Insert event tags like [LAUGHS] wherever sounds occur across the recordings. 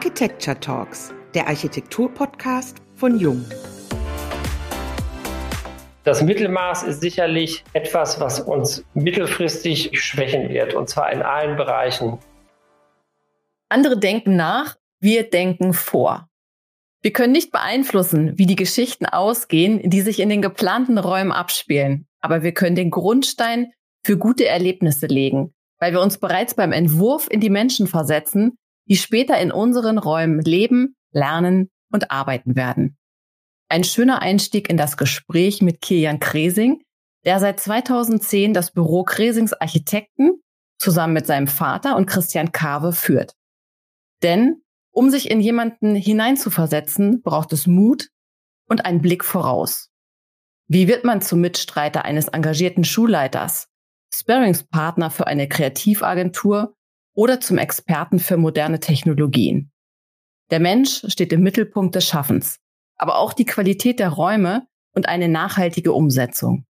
Architecture Talks, der Architektur-Podcast von Jung. Das Mittelmaß ist sicherlich etwas, was uns mittelfristig schwächen wird, und zwar in allen Bereichen. Andere denken nach, wir denken vor. Wir können nicht beeinflussen, wie die Geschichten ausgehen, die sich in den geplanten Räumen abspielen, aber wir können den Grundstein für gute Erlebnisse legen, weil wir uns bereits beim Entwurf in die Menschen versetzen, die später in unseren Räumen leben, lernen und arbeiten werden. Ein schöner Einstieg in das Gespräch mit Kilian Kresing, der seit 2010 das Büro Kresings Architekten zusammen mit seinem Vater und Christian Kave führt. Denn um sich in jemanden hineinzuversetzen, braucht es Mut und einen Blick voraus. Wie wird man zum Mitstreiter eines engagierten Schulleiters, Sparringspartner für eine Kreativagentur oder zum Experten für moderne Technologien? Der Mensch steht im Mittelpunkt des Schaffens aber auch die Qualität der Räume und eine nachhaltige Umsetzung.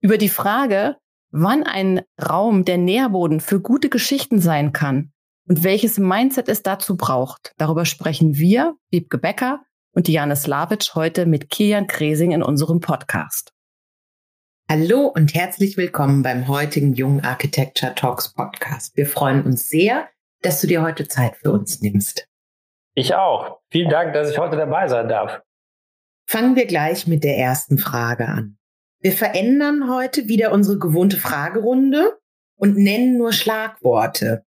Über die Frage, wann ein Raum der Nährboden für gute Geschichten sein kann und welches Mindset es dazu braucht, darüber sprechen wir, Wiebke Becker und Diane Slavic heute mit Kian Kresing in unserem Podcast. Hallo und herzlich willkommen beim heutigen Jungen Architecture Talks Podcast. Wir freuen uns sehr, dass du dir heute Zeit für uns nimmst. Ich auch. Vielen Dank, dass ich heute dabei sein darf. Fangen wir gleich mit der ersten Frage an. Wir verändern heute wieder unsere gewohnte Fragerunde und nennen nur Schlagworte.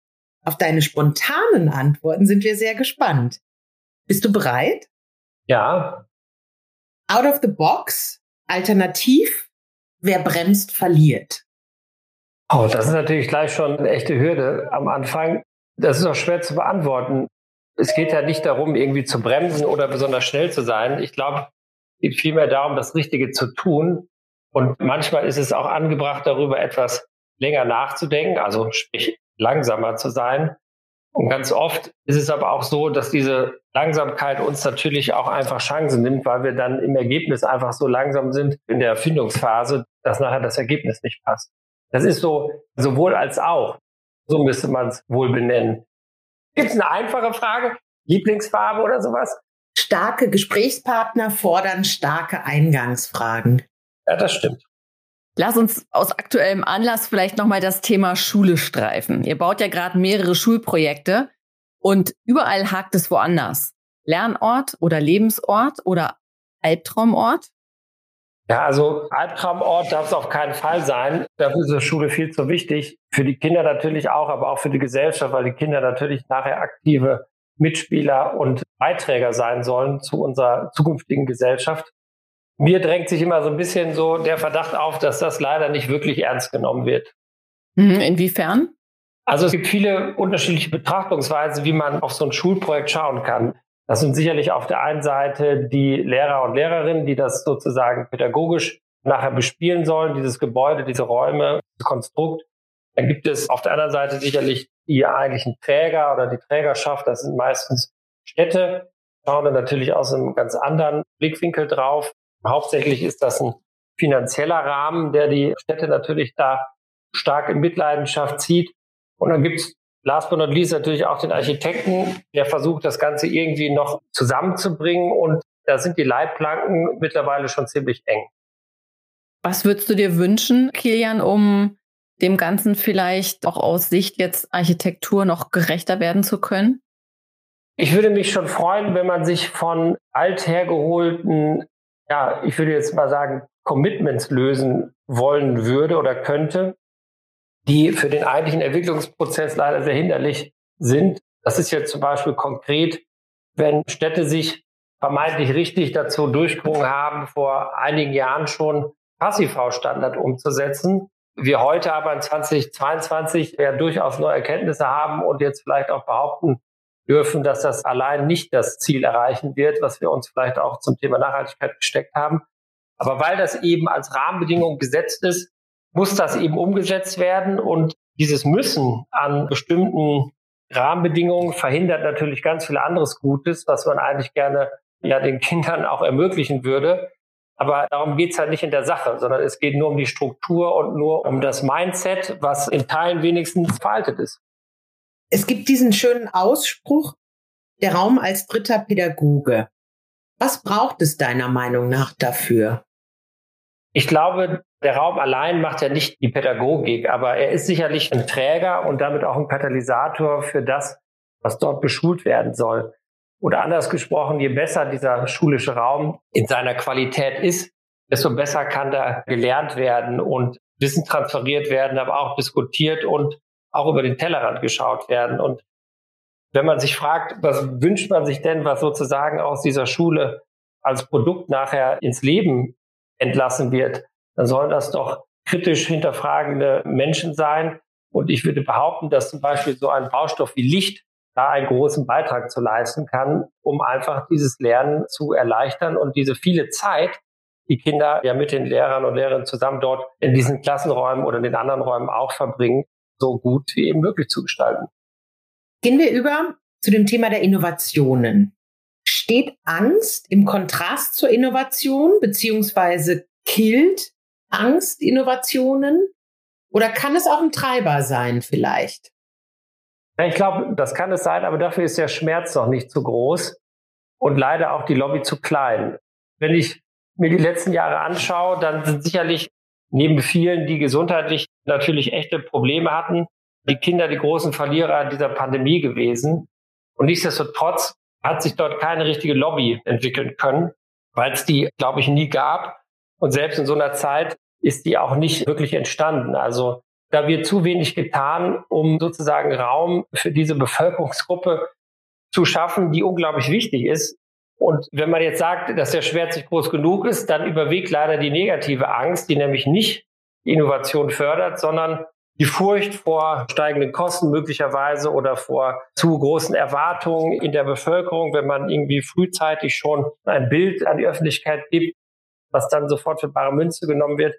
Auf deine spontanen Antworten sind wir sehr gespannt. Bist du bereit? Ja. Out of the box, alternativ, wer bremst, verliert. Oh, das ist natürlich gleich schon eine echte Hürde am Anfang. Das ist auch schwer zu beantworten es geht ja nicht darum, irgendwie zu bremsen oder besonders schnell zu sein. Ich glaube, es geht vielmehr darum, das Richtige zu tun. Und manchmal ist es auch angebracht, darüber etwas länger nachzudenken, also sprich langsamer zu sein. Und ganz oft ist es aber auch so, dass diese Langsamkeit uns natürlich auch einfach Chancen nimmt, weil wir dann im Ergebnis einfach so langsam sind in der Erfindungsphase, dass nachher das Ergebnis nicht passt. Das ist so sowohl als auch. So müsste man es wohl benennen. Gibt es eine einfache Frage? Lieblingsfarbe oder sowas? Starke Gesprächspartner fordern starke Eingangsfragen. Ja, das stimmt. Lass uns aus aktuellem Anlass vielleicht nochmal das Thema Schule streifen. Ihr baut ja gerade mehrere Schulprojekte und überall hakt es woanders. Lernort oder Lebensort oder Albtraumort? Ja, also Albtraumort darf es auf keinen Fall sein. Dafür ist die Schule viel zu wichtig. Für die Kinder natürlich auch, aber auch für die Gesellschaft, weil die Kinder natürlich nachher aktive Mitspieler und Beiträger sein sollen zu unserer zukünftigen Gesellschaft. Mir drängt sich immer so ein bisschen so der Verdacht auf, dass das leider nicht wirklich ernst genommen wird. Mhm, inwiefern? Also es gibt viele unterschiedliche Betrachtungsweisen, wie man auf so ein Schulprojekt schauen kann. Das sind sicherlich auf der einen Seite die Lehrer und Lehrerinnen, die das sozusagen pädagogisch nachher bespielen sollen, dieses Gebäude, diese Räume, das Konstrukt. Dann gibt es auf der anderen Seite sicherlich die eigentlichen Träger oder die Trägerschaft. Das sind meistens Städte, schauen dann natürlich aus einem ganz anderen Blickwinkel drauf. Hauptsächlich ist das ein finanzieller Rahmen, der die Städte natürlich da stark in Mitleidenschaft zieht. Und dann gibt es Last but not least natürlich auch den Architekten, der versucht, das Ganze irgendwie noch zusammenzubringen. Und da sind die Leitplanken mittlerweile schon ziemlich eng. Was würdest du dir wünschen, Kilian, um dem Ganzen vielleicht auch aus Sicht jetzt Architektur noch gerechter werden zu können? Ich würde mich schon freuen, wenn man sich von althergeholten, ja, ich würde jetzt mal sagen, Commitments lösen wollen würde oder könnte die für den eigentlichen Entwicklungsprozess leider sehr hinderlich sind. Das ist jetzt zum Beispiel konkret, wenn Städte sich vermeintlich richtig dazu durchgerungen haben, vor einigen Jahren schon Passivhausstandard umzusetzen. Wir heute aber in 2022 ja durchaus neue Erkenntnisse haben und jetzt vielleicht auch behaupten dürfen, dass das allein nicht das Ziel erreichen wird, was wir uns vielleicht auch zum Thema Nachhaltigkeit gesteckt haben. Aber weil das eben als Rahmenbedingung gesetzt ist, muss das eben umgesetzt werden und dieses Müssen an bestimmten Rahmenbedingungen verhindert natürlich ganz viel anderes Gutes, was man eigentlich gerne ja den Kindern auch ermöglichen würde. Aber darum geht's halt nicht in der Sache, sondern es geht nur um die Struktur und nur um das Mindset, was in Teilen wenigstens veraltet ist. Es gibt diesen schönen Ausspruch, der Raum als dritter Pädagoge. Was braucht es deiner Meinung nach dafür? Ich glaube, der Raum allein macht ja nicht die Pädagogik, aber er ist sicherlich ein Träger und damit auch ein Katalysator für das, was dort beschult werden soll. Oder anders gesprochen, je besser dieser schulische Raum in seiner Qualität ist, desto besser kann da gelernt werden und Wissen transferiert werden, aber auch diskutiert und auch über den Tellerrand geschaut werden. Und wenn man sich fragt, was wünscht man sich denn, was sozusagen aus dieser Schule als Produkt nachher ins Leben entlassen wird, dann sollen das doch kritisch hinterfragende Menschen sein. Und ich würde behaupten, dass zum Beispiel so ein Baustoff wie Licht da einen großen Beitrag zu leisten kann, um einfach dieses Lernen zu erleichtern und diese viele Zeit, die Kinder ja mit den Lehrern und Lehrerinnen zusammen dort in diesen Klassenräumen oder in den anderen Räumen auch verbringen, so gut wie eben möglich zu gestalten. Gehen wir über zu dem Thema der Innovationen. Steht Angst im Kontrast zur Innovation, beziehungsweise killt Angst Innovationen? Oder kann es auch ein Treiber sein vielleicht? Ich glaube, das kann es sein, aber dafür ist der Schmerz noch nicht zu groß und leider auch die Lobby zu klein. Wenn ich mir die letzten Jahre anschaue, dann sind sicherlich neben vielen, die gesundheitlich natürlich echte Probleme hatten, die Kinder die großen Verlierer dieser Pandemie gewesen. Und nichtsdestotrotz hat sich dort keine richtige Lobby entwickeln können, weil es die, glaube ich, nie gab. Und selbst in so einer Zeit ist die auch nicht wirklich entstanden. Also da wird zu wenig getan, um sozusagen Raum für diese Bevölkerungsgruppe zu schaffen, die unglaublich wichtig ist. Und wenn man jetzt sagt, dass der Schmerz nicht groß genug ist, dann überwiegt leider die negative Angst, die nämlich nicht Innovation fördert, sondern die Furcht vor steigenden Kosten möglicherweise oder vor zu großen Erwartungen in der Bevölkerung, wenn man irgendwie frühzeitig schon ein Bild an die Öffentlichkeit gibt, was dann sofort für bare Münze genommen wird.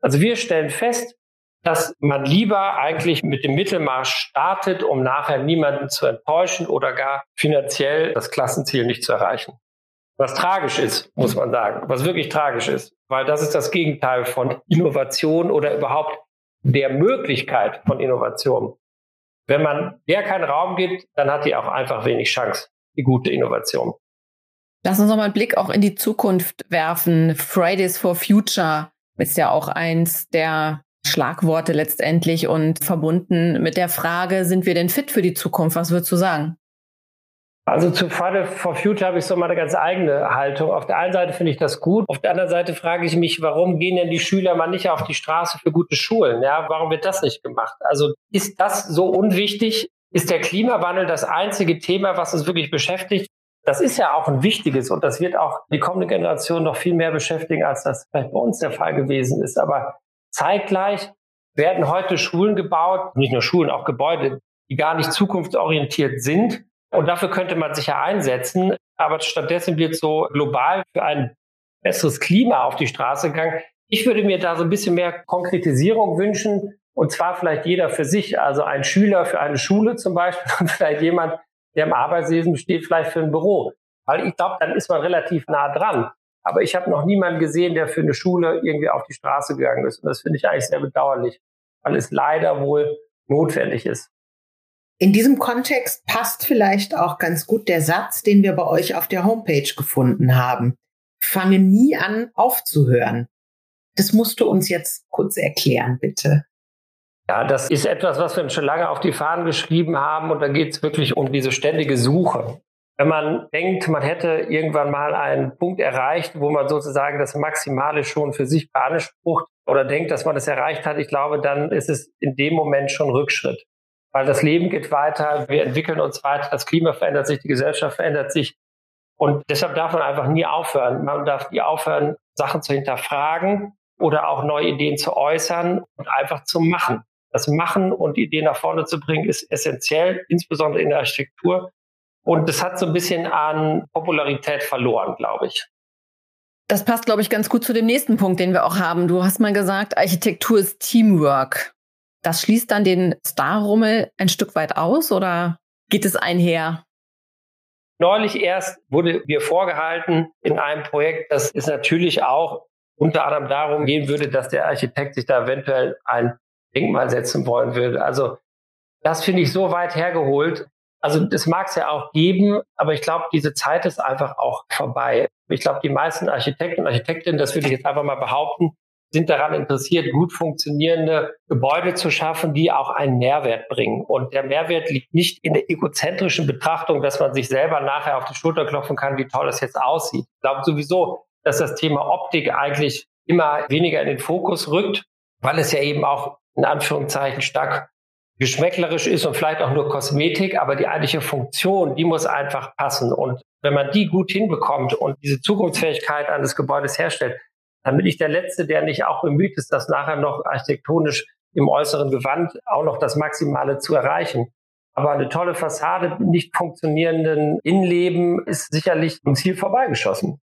Also wir stellen fest, dass man lieber eigentlich mit dem Mittelmaß startet, um nachher niemanden zu enttäuschen oder gar finanziell das Klassenziel nicht zu erreichen. Was tragisch ist, muss man sagen, was wirklich tragisch ist, weil das ist das Gegenteil von Innovation oder überhaupt der Möglichkeit von Innovation. Wenn man der keinen Raum gibt, dann hat die auch einfach wenig Chance, die gute Innovation. Lass uns noch mal einen Blick auch in die Zukunft werfen. Fridays for Future ist ja auch eins der Schlagworte letztendlich und verbunden mit der Frage, sind wir denn fit für die Zukunft? Was würdest du sagen? Also zu Friday for Future habe ich so meine ganz eigene Haltung. Auf der einen Seite finde ich das gut. Auf der anderen Seite frage ich mich, warum gehen denn die Schüler mal nicht auf die Straße für gute Schulen? Ja, warum wird das nicht gemacht? Also ist das so unwichtig? Ist der Klimawandel das einzige Thema, was uns wirklich beschäftigt? Das ist ja auch ein wichtiges und das wird auch die kommende Generation noch viel mehr beschäftigen, als das vielleicht bei uns der Fall gewesen ist. Aber zeitgleich werden heute Schulen gebaut, nicht nur Schulen, auch Gebäude, die gar nicht zukunftsorientiert sind, und dafür könnte man sich ja einsetzen. Aber stattdessen wird so global für ein besseres Klima auf die Straße gegangen. Ich würde mir da so ein bisschen mehr Konkretisierung wünschen. Und zwar vielleicht jeder für sich. Also ein Schüler für eine Schule zum Beispiel [LAUGHS] und vielleicht jemand, der im Arbeitslesen steht, vielleicht für ein Büro. Weil ich glaube, dann ist man relativ nah dran. Aber ich habe noch niemanden gesehen, der für eine Schule irgendwie auf die Straße gegangen ist. Und das finde ich eigentlich sehr bedauerlich, weil es leider wohl notwendig ist. In diesem Kontext passt vielleicht auch ganz gut der Satz, den wir bei euch auf der Homepage gefunden haben. Fange nie an aufzuhören. Das musst du uns jetzt kurz erklären, bitte. Ja, das ist etwas, was wir uns schon lange auf die Fahnen geschrieben haben und da geht es wirklich um diese ständige Suche. Wenn man denkt, man hätte irgendwann mal einen Punkt erreicht, wo man sozusagen das Maximale schon für sich beansprucht oder denkt, dass man es erreicht hat, ich glaube, dann ist es in dem Moment schon Rückschritt weil das Leben geht weiter, wir entwickeln uns weiter, das Klima verändert sich, die Gesellschaft verändert sich. Und deshalb darf man einfach nie aufhören. Man darf nie aufhören, Sachen zu hinterfragen oder auch neue Ideen zu äußern und einfach zu machen. Das Machen und Ideen nach vorne zu bringen, ist essentiell, insbesondere in der Architektur. Und das hat so ein bisschen an Popularität verloren, glaube ich. Das passt, glaube ich, ganz gut zu dem nächsten Punkt, den wir auch haben. Du hast mal gesagt, Architektur ist Teamwork. Das schließt dann den Star-Rummel ein Stück weit aus oder geht es einher? Neulich erst wurde mir vorgehalten in einem Projekt, dass es natürlich auch unter anderem darum gehen würde, dass der Architekt sich da eventuell ein Denkmal setzen wollen würde. Also das finde ich so weit hergeholt. Also das mag es ja auch geben, aber ich glaube, diese Zeit ist einfach auch vorbei. Ich glaube, die meisten Architekten und Architektinnen, das würde ich jetzt einfach mal behaupten, sind daran interessiert, gut funktionierende Gebäude zu schaffen, die auch einen Mehrwert bringen. Und der Mehrwert liegt nicht in der egozentrischen Betrachtung, dass man sich selber nachher auf die Schulter klopfen kann, wie toll es jetzt aussieht. Ich glaube sowieso, dass das Thema Optik eigentlich immer weniger in den Fokus rückt, weil es ja eben auch in Anführungszeichen stark geschmäcklerisch ist und vielleicht auch nur Kosmetik, aber die eigentliche Funktion, die muss einfach passen. Und wenn man die gut hinbekommt und diese Zukunftsfähigkeit eines Gebäudes herstellt, dann bin ich der Letzte, der nicht auch bemüht ist, das nachher noch architektonisch im äußeren Gewand auch noch das Maximale zu erreichen. Aber eine tolle Fassade, nicht funktionierenden Innenleben ist sicherlich am Ziel vorbeigeschossen.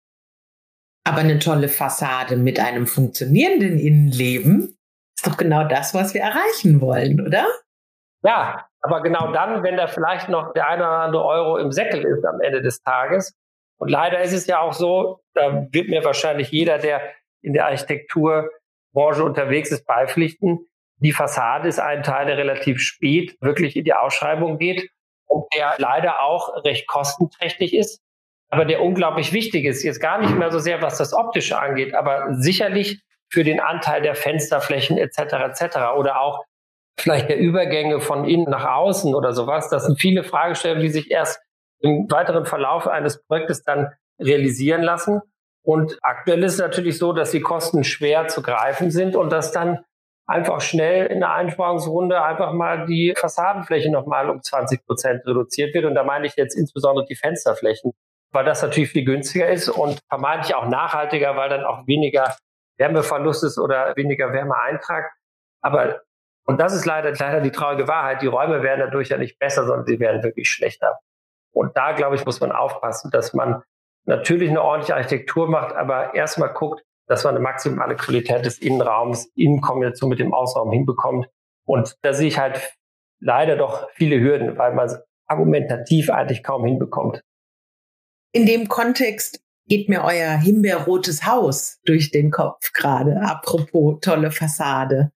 Aber eine tolle Fassade mit einem funktionierenden Innenleben ist doch genau das, was wir erreichen wollen, oder? Ja, aber genau dann, wenn da vielleicht noch der eine oder andere Euro im Säckel ist am Ende des Tages. Und leider ist es ja auch so, da wird mir wahrscheinlich jeder, der in der Architekturbranche unterwegs ist, beipflichten. Die Fassade ist ein Teil, der relativ spät wirklich in die Ausschreibung geht und der leider auch recht kostenträchtig ist, aber der unglaublich wichtig ist. Jetzt gar nicht mehr so sehr, was das Optische angeht, aber sicherlich für den Anteil der Fensterflächen etc. etc. oder auch vielleicht der Übergänge von innen nach außen oder sowas. Das sind viele Fragestellungen, die sich erst im weiteren Verlauf eines Projektes dann realisieren lassen. Und aktuell ist es natürlich so, dass die Kosten schwer zu greifen sind und dass dann einfach schnell in der Einsparungsrunde einfach mal die Fassadenfläche nochmal um 20 Prozent reduziert wird. Und da meine ich jetzt insbesondere die Fensterflächen, weil das natürlich viel günstiger ist und vermeintlich auch nachhaltiger, weil dann auch weniger Wärmeverlust ist oder weniger Wärmeeintrag. Aber, und das ist leider, leider die traurige Wahrheit, die Räume werden dadurch ja nicht besser, sondern sie werden wirklich schlechter. Und da, glaube ich, muss man aufpassen, dass man natürlich eine ordentliche Architektur macht, aber erstmal guckt, dass man eine maximale Qualität des Innenraums in Kombination mit dem Außenraum hinbekommt. Und da sehe ich halt leider doch viele Hürden, weil man es argumentativ eigentlich kaum hinbekommt. In dem Kontext geht mir euer himbeerrotes Haus durch den Kopf gerade. Apropos tolle Fassade.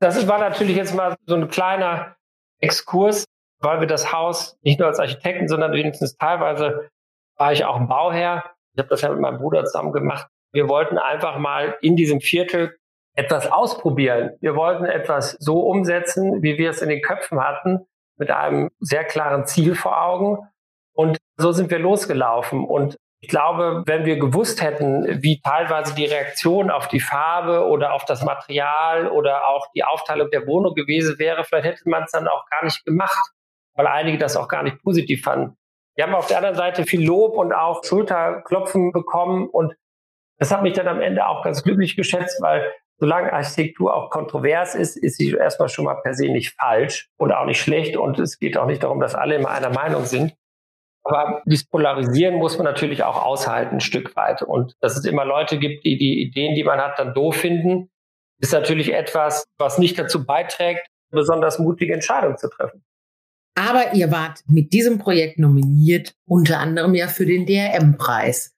Das war natürlich jetzt mal so ein kleiner Exkurs, weil wir das Haus nicht nur als Architekten, sondern wenigstens teilweise war ich auch ein Bauherr. Ich habe das ja mit meinem Bruder zusammen gemacht. Wir wollten einfach mal in diesem Viertel etwas ausprobieren. Wir wollten etwas so umsetzen, wie wir es in den Köpfen hatten, mit einem sehr klaren Ziel vor Augen. Und so sind wir losgelaufen. Und ich glaube, wenn wir gewusst hätten, wie teilweise die Reaktion auf die Farbe oder auf das Material oder auch die Aufteilung der Wohnung gewesen wäre, vielleicht hätte man es dann auch gar nicht gemacht, weil einige das auch gar nicht positiv fanden. Wir haben auf der anderen Seite viel Lob und auch Schulterklopfen bekommen und das hat mich dann am Ende auch ganz glücklich geschätzt, weil solange Architektur auch kontrovers ist, ist sie erstmal schon mal per se nicht falsch und auch nicht schlecht und es geht auch nicht darum, dass alle immer einer Meinung sind. Aber dieses Polarisieren muss man natürlich auch aushalten, ein Stück weit. Und dass es immer Leute gibt, die die Ideen, die man hat, dann doof finden, ist natürlich etwas, was nicht dazu beiträgt, besonders mutige Entscheidungen zu treffen. Aber ihr wart mit diesem Projekt nominiert, unter anderem ja für den DRM-Preis.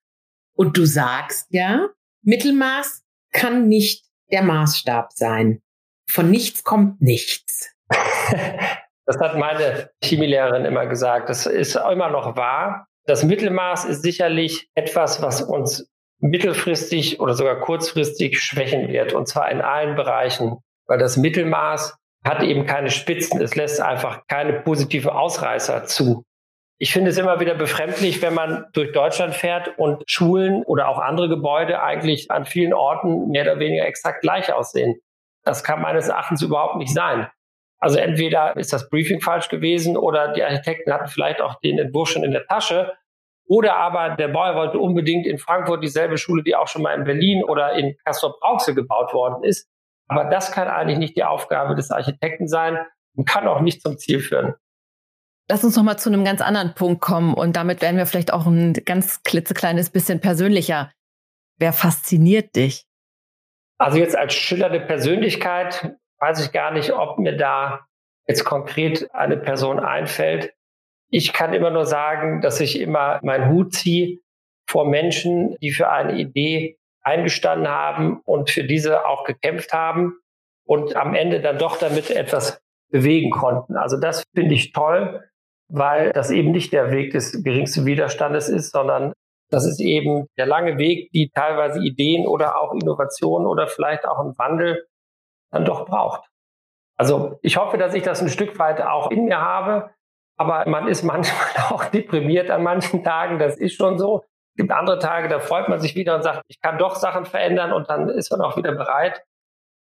Und du sagst ja, Mittelmaß kann nicht der Maßstab sein. Von nichts kommt nichts. [LAUGHS] das hat meine Chemielehrerin immer gesagt. Das ist immer noch wahr. Das Mittelmaß ist sicherlich etwas, was uns mittelfristig oder sogar kurzfristig schwächen wird. Und zwar in allen Bereichen. Weil das Mittelmaß hat eben keine Spitzen. Es lässt einfach keine positive Ausreißer zu. Ich finde es immer wieder befremdlich, wenn man durch Deutschland fährt und Schulen oder auch andere Gebäude eigentlich an vielen Orten mehr oder weniger exakt gleich aussehen. Das kann meines Erachtens überhaupt nicht sein. Also entweder ist das Briefing falsch gewesen oder die Architekten hatten vielleicht auch den Entwurf schon in der Tasche. Oder aber der Bauer wollte unbedingt in Frankfurt dieselbe Schule, die auch schon mal in Berlin oder in Castrop-Rauxel gebaut worden ist. Aber das kann eigentlich nicht die Aufgabe des Architekten sein und kann auch nicht zum Ziel führen. Lass uns noch mal zu einem ganz anderen Punkt kommen und damit werden wir vielleicht auch ein ganz klitzekleines bisschen persönlicher. Wer fasziniert dich? Also jetzt als schillernde Persönlichkeit weiß ich gar nicht, ob mir da jetzt konkret eine Person einfällt. Ich kann immer nur sagen, dass ich immer meinen Hut ziehe vor Menschen, die für eine Idee eingestanden haben und für diese auch gekämpft haben und am Ende dann doch damit etwas bewegen konnten. Also das finde ich toll. weil das eben nicht der Weg des geringsten Widerstandes ist, sondern das ist eben der lange Weg, die teilweise Ideen oder auch Innovationen oder vielleicht auch einen Wandel dann doch braucht. Also ich hoffe, dass ich das ein Stück weit auch in mir habe, aber man ist manchmal [LAUGHS] auch deprimiert an manchen Tagen, das ist schon so. Es gibt andere Tage, da freut man sich wieder und sagt, ich kann doch Sachen verändern und dann ist man auch wieder bereit.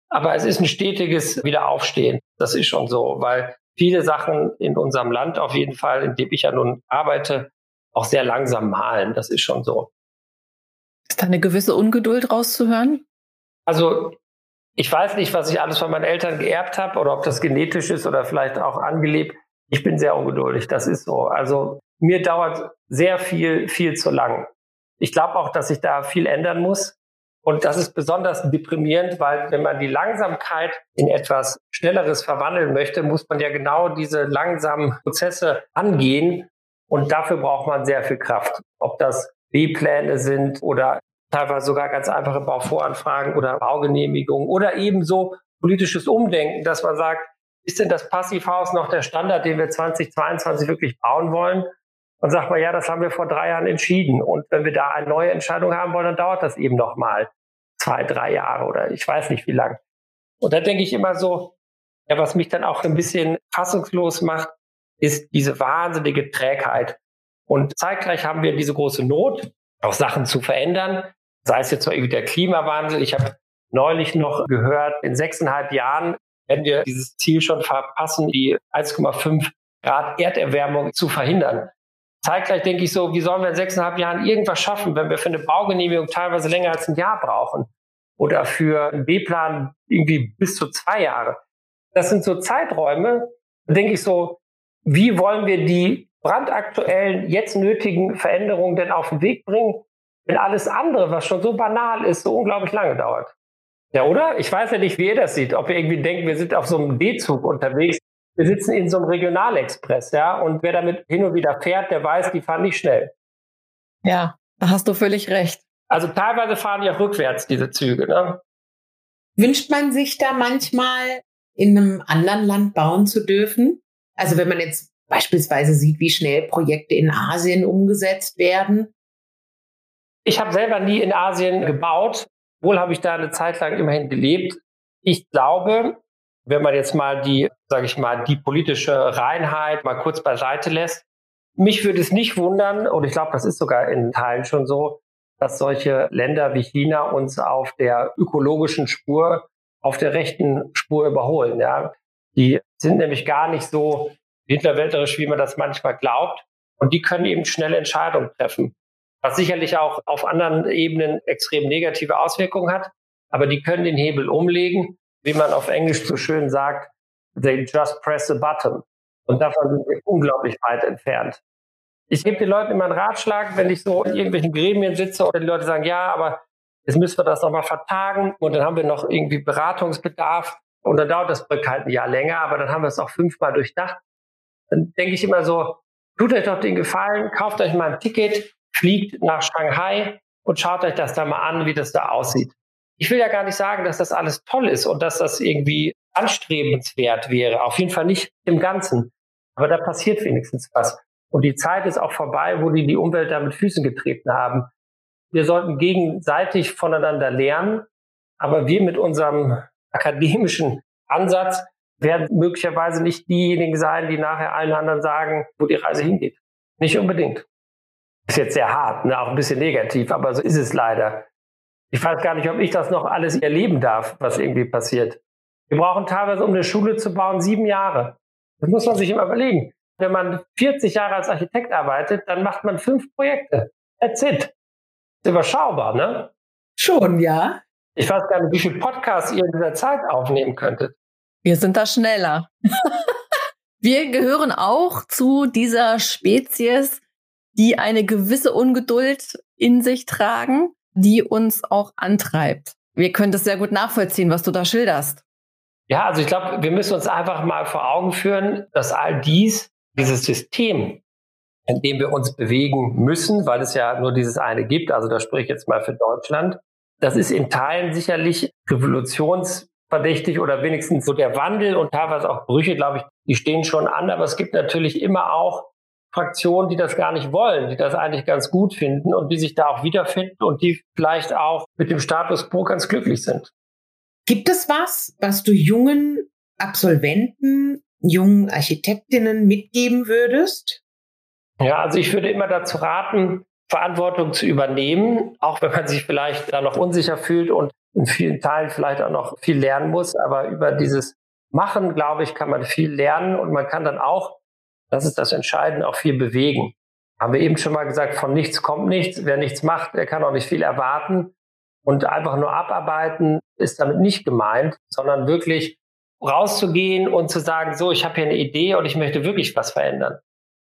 Aber es ist ein stetiges Wiederaufstehen. Das ist schon so, weil viele Sachen in unserem Land auf jeden Fall, in dem ich ja nun arbeite, auch sehr langsam malen. Das ist schon so. Ist da eine gewisse Ungeduld rauszuhören? Also ich weiß nicht, was ich alles von meinen Eltern geerbt habe oder ob das genetisch ist oder vielleicht auch angelebt. Ich bin sehr ungeduldig, das ist so. Also mir dauert sehr viel, viel zu lang. Ich glaube auch, dass sich da viel ändern muss. Und das ist besonders deprimierend, weil wenn man die Langsamkeit in etwas Schnelleres verwandeln möchte, muss man ja genau diese langsamen Prozesse angehen. Und dafür braucht man sehr viel Kraft. Ob das B-Pläne sind oder teilweise sogar ganz einfache Bauvoranfragen oder Baugenehmigungen oder ebenso politisches Umdenken, dass man sagt, ist denn das Passivhaus noch der Standard, den wir 2022 wirklich bauen wollen? Und sagt man, ja, das haben wir vor drei Jahren entschieden. Und wenn wir da eine neue Entscheidung haben wollen, dann dauert das eben noch mal zwei, drei Jahre oder ich weiß nicht wie lang. Und da denke ich immer so, ja, was mich dann auch ein bisschen fassungslos macht, ist diese wahnsinnige Trägheit. Und zeitgleich haben wir diese große Not, auch Sachen zu verändern sei es jetzt mal irgendwie der Klimawandel. Ich habe neulich noch gehört, in sechseinhalb Jahren werden wir dieses Ziel schon verpassen, die 1,5 Grad Erderwärmung zu verhindern. Zeitgleich denke ich so, wie sollen wir in sechseinhalb Jahren irgendwas schaffen, wenn wir für eine Baugenehmigung teilweise länger als ein Jahr brauchen? Oder für einen B-Plan irgendwie bis zu zwei Jahre. Das sind so Zeiträume, da denke ich so, wie wollen wir die brandaktuellen, jetzt nötigen Veränderungen denn auf den Weg bringen? wenn alles andere, was schon so banal ist, so unglaublich lange dauert. Ja, oder? Ich weiß ja nicht, wie ihr das sieht. Ob ihr irgendwie denkt, wir sind auf so einem D-Zug unterwegs. Wir sitzen in so einem Regionalexpress, ja. Und wer damit hin und wieder fährt, der weiß, die fahren nicht schnell. Ja, da hast du völlig recht. Also teilweise fahren die auch rückwärts, diese Züge, ne? Wünscht man sich da manchmal in einem anderen Land bauen zu dürfen? Also wenn man jetzt beispielsweise sieht, wie schnell Projekte in Asien umgesetzt werden, ich habe selber nie in Asien gebaut. Wohl habe ich da eine Zeit lang immerhin gelebt. Ich glaube, wenn man jetzt mal die, sage ich mal, die politische Reinheit mal kurz beiseite lässt, mich würde es nicht wundern, und ich glaube, das ist sogar in Teilen schon so, dass solche Länder wie China uns auf der ökologischen Spur, auf der rechten Spur überholen. Ja. Die sind nämlich gar nicht so hinterwälterisch, wie man das manchmal glaubt. Und die können eben schnelle Entscheidungen treffen was sicherlich auch auf anderen Ebenen extrem negative Auswirkungen hat. Aber die können den Hebel umlegen, wie man auf Englisch so schön sagt, they just press a button. Und davon sind wir unglaublich weit entfernt. Ich gebe den Leuten immer einen Ratschlag, wenn ich so in irgendwelchen Gremien sitze oder die Leute sagen, ja, aber jetzt müssen wir das nochmal vertagen und dann haben wir noch irgendwie Beratungsbedarf und dann dauert das Projekt halt ein Jahr länger, aber dann haben wir es auch fünfmal durchdacht. Dann denke ich immer so, tut euch doch den Gefallen, kauft euch mal ein Ticket, fliegt nach Shanghai und schaut euch das da mal an, wie das da aussieht. Ich will ja gar nicht sagen, dass das alles toll ist und dass das irgendwie anstrebenswert wäre. Auf jeden Fall nicht im Ganzen. Aber da passiert wenigstens was. Und die Zeit ist auch vorbei, wo die die Umwelt da mit Füßen getreten haben. Wir sollten gegenseitig voneinander lernen, aber wir mit unserem akademischen Ansatz werden möglicherweise nicht diejenigen sein, die nachher allen anderen sagen, wo die Reise hingeht. Nicht unbedingt. Ist jetzt sehr hart, ne? auch ein bisschen negativ, aber so ist es leider. Ich weiß gar nicht, ob ich das noch alles erleben darf, was irgendwie passiert. Wir brauchen teilweise, um eine Schule zu bauen, sieben Jahre. Das muss man sich immer überlegen. Wenn man 40 Jahre als Architekt arbeitet, dann macht man fünf Projekte. That's it. Ist überschaubar, ne? Schon, ja. Ich weiß gar nicht, wie viele Podcasts ihr in dieser Zeit aufnehmen könntet. Wir sind da schneller. [LAUGHS] Wir gehören auch zu dieser Spezies, die eine gewisse Ungeduld in sich tragen, die uns auch antreibt. Wir können das sehr gut nachvollziehen, was du da schilderst. Ja, also ich glaube, wir müssen uns einfach mal vor Augen führen, dass all dies, dieses System, in dem wir uns bewegen müssen, weil es ja nur dieses eine gibt, also da spreche ich jetzt mal für Deutschland, das ist in Teilen sicherlich revolutionsverdächtig oder wenigstens so der Wandel und teilweise auch Brüche, glaube ich, die stehen schon an, aber es gibt natürlich immer auch Fraktionen, die das gar nicht wollen, die das eigentlich ganz gut finden und die sich da auch wiederfinden und die vielleicht auch mit dem Status quo ganz glücklich sind. Gibt es was, was du jungen Absolventen, jungen Architektinnen mitgeben würdest? Ja, also ich würde immer dazu raten, Verantwortung zu übernehmen, auch wenn man sich vielleicht da noch unsicher fühlt und in vielen Teilen vielleicht auch noch viel lernen muss. Aber über dieses Machen, glaube ich, kann man viel lernen und man kann dann auch, das ist das Entscheidende, auch viel bewegen. Haben wir eben schon mal gesagt, von nichts kommt nichts. Wer nichts macht, der kann auch nicht viel erwarten. Und einfach nur abarbeiten ist damit nicht gemeint, sondern wirklich rauszugehen und zu sagen, so, ich habe hier eine Idee und ich möchte wirklich was verändern.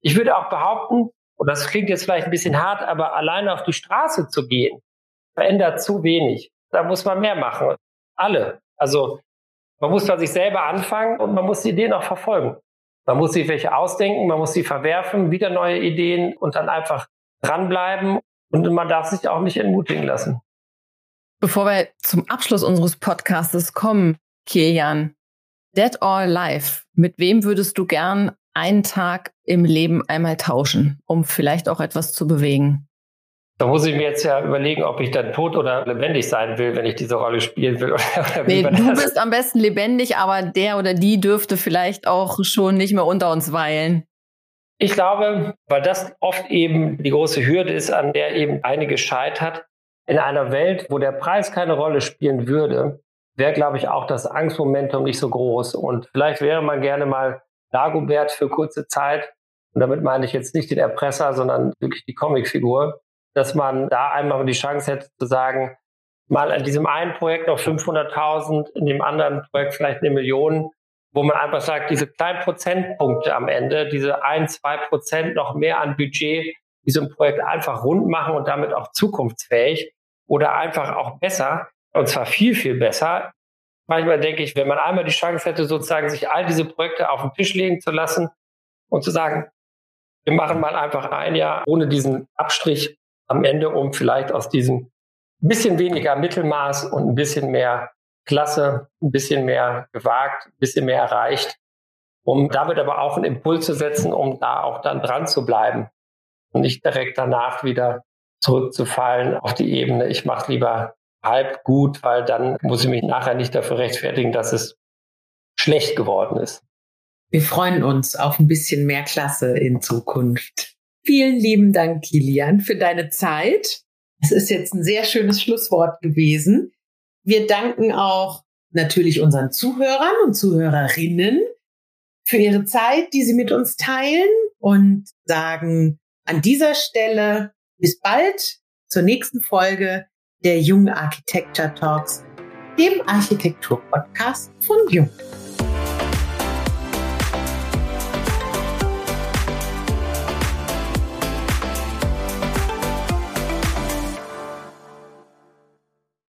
Ich würde auch behaupten, und das klingt jetzt vielleicht ein bisschen hart, aber alleine auf die Straße zu gehen, verändert zu wenig. Da muss man mehr machen. Alle. Also man muss bei sich selber anfangen und man muss die Ideen auch verfolgen. Man muss sich welche ausdenken, man muss sie verwerfen, wieder neue Ideen und dann einfach dranbleiben und man darf sich auch nicht entmutigen lassen. Bevor wir zum Abschluss unseres Podcastes kommen, Kilian, Dead or Alive, mit wem würdest du gern einen Tag im Leben einmal tauschen, um vielleicht auch etwas zu bewegen? Da muss ich mir jetzt ja überlegen, ob ich dann tot oder lebendig sein will, wenn ich diese Rolle spielen will. [LAUGHS] Oder nee, du bist am besten lebendig, aber der oder die dürfte vielleicht auch schon nicht mehr unter uns weilen. Ich glaube, weil das oft eben die große Hürde ist, an der eben einige scheitert, in einer Welt, wo der Preis keine Rolle spielen würde, wäre, glaube ich, auch das Angstmomentum nicht so groß. Und vielleicht wäre man gerne mal Dagobert für kurze Zeit. Und damit meine ich jetzt nicht den Erpresser, sondern wirklich die Comicfigur, dass man da einmal die Chance hätte zu sagen, mal an diesem einen Projekt noch 500.000, in dem anderen Projekt vielleicht eine Million, wo man einfach sagt, diese kleinen Prozentpunkte am Ende, diese ein, zwei Prozent noch mehr an Budget, diesem Projekt einfach rund machen und damit auch zukunftsfähig oder einfach auch besser, und zwar viel, viel besser. Manchmal denke ich, wenn man einmal die Chance hätte, sozusagen sich all diese Projekte auf den Tisch legen zu lassen und zu sagen, wir machen mal einfach ein Jahr ohne diesen Abstrich am Ende, um vielleicht aus diesem bisschen weniger Mittelmaß und ein bisschen mehr Klasse, ein bisschen mehr gewagt, ein bisschen mehr erreicht, um damit aber auch einen Impuls zu setzen, um da auch dann dran zu bleiben und nicht direkt danach wieder zurückzufallen auf die Ebene, ich mache lieber halb gut, weil dann muss ich mich nachher nicht dafür rechtfertigen, dass es schlecht geworden ist. Wir freuen uns auf ein bisschen mehr Klasse in Zukunft. Vielen lieben Dank, Kilian, für deine Zeit. Es ist jetzt ein sehr schönes Schlusswort gewesen. Wir danken auch natürlich unseren Zuhörern und Zuhörerinnen für ihre Zeit, die sie mit uns teilen und sagen an dieser Stelle bis bald zur nächsten Folge der Jung Architecture Talks, dem Architektur-Podcast von Jung.